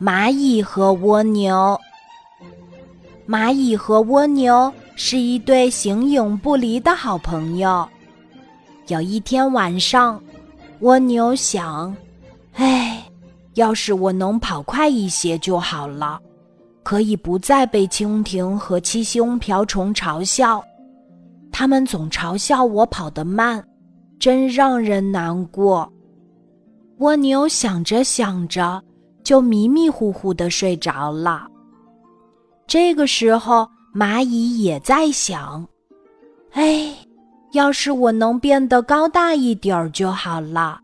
蚂蚁和蜗牛。蚂蚁和蜗牛是一对形影不离的好朋友。有一天晚上，蜗牛想：“哎，要是我能跑快一些就好了，可以不再被蜻蜓和七星瓢虫嘲笑。他们总嘲笑我跑得慢，真让人难过。”蜗牛想着想着，就迷迷糊糊的睡着了。这个时候，蚂蚁也在想：“哎，要是我能变得高大一点儿就好了，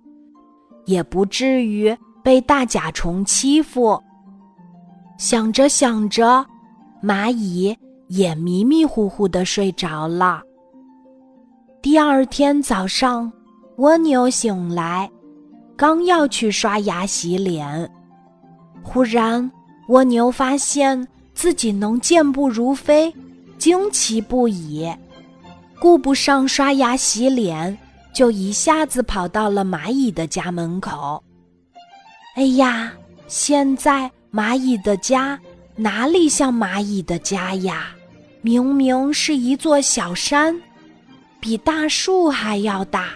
也不至于被大甲虫欺负。”想着想着，蚂蚁也迷迷糊糊的睡着了。第二天早上，蜗牛醒来。刚要去刷牙洗脸，忽然蜗牛发现自己能健步如飞，惊奇不已，顾不上刷牙洗脸，就一下子跑到了蚂蚁的家门口。哎呀，现在蚂蚁的家哪里像蚂蚁的家呀？明明是一座小山，比大树还要大。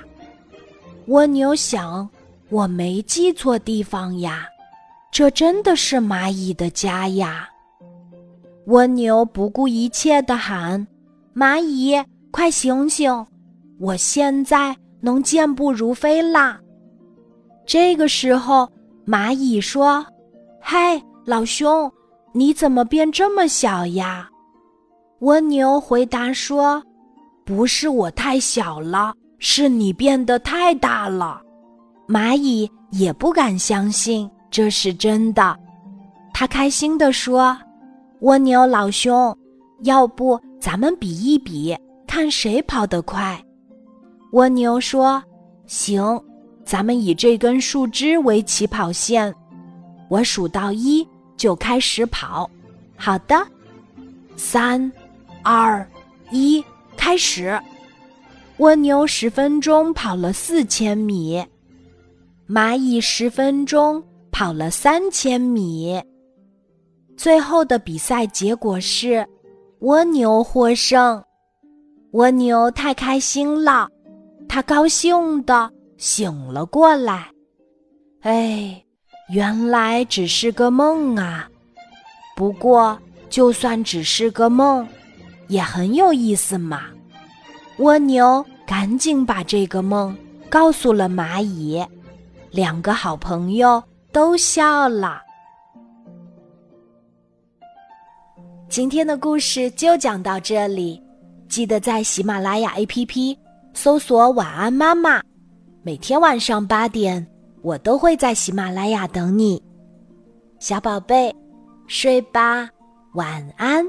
蜗牛想。我没记错地方呀，这真的是蚂蚁的家呀！蜗牛不顾一切地喊：“蚂蚁，快醒醒！我现在能健步如飞啦！”这个时候，蚂蚁说：“嗨，老兄，你怎么变这么小呀？”蜗牛回答说：“不是我太小了，是你变得太大了。”蚂蚁也不敢相信这是真的，他开心地说：“蜗牛老兄，要不咱们比一比，看谁跑得快？”蜗牛说：“行，咱们以这根树枝为起跑线，我数到一就开始跑。”好的，三、二、一，开始！蜗牛十分钟跑了四千米。蚂蚁十分钟跑了三千米，最后的比赛结果是蜗牛获胜。蜗牛太开心了，它高兴的醒了过来。哎，原来只是个梦啊！不过就算只是个梦，也很有意思嘛。蜗牛赶紧把这个梦告诉了蚂蚁。两个好朋友都笑了。今天的故事就讲到这里，记得在喜马拉雅 APP 搜索“晚安妈妈”，每天晚上八点，我都会在喜马拉雅等你，小宝贝，睡吧，晚安。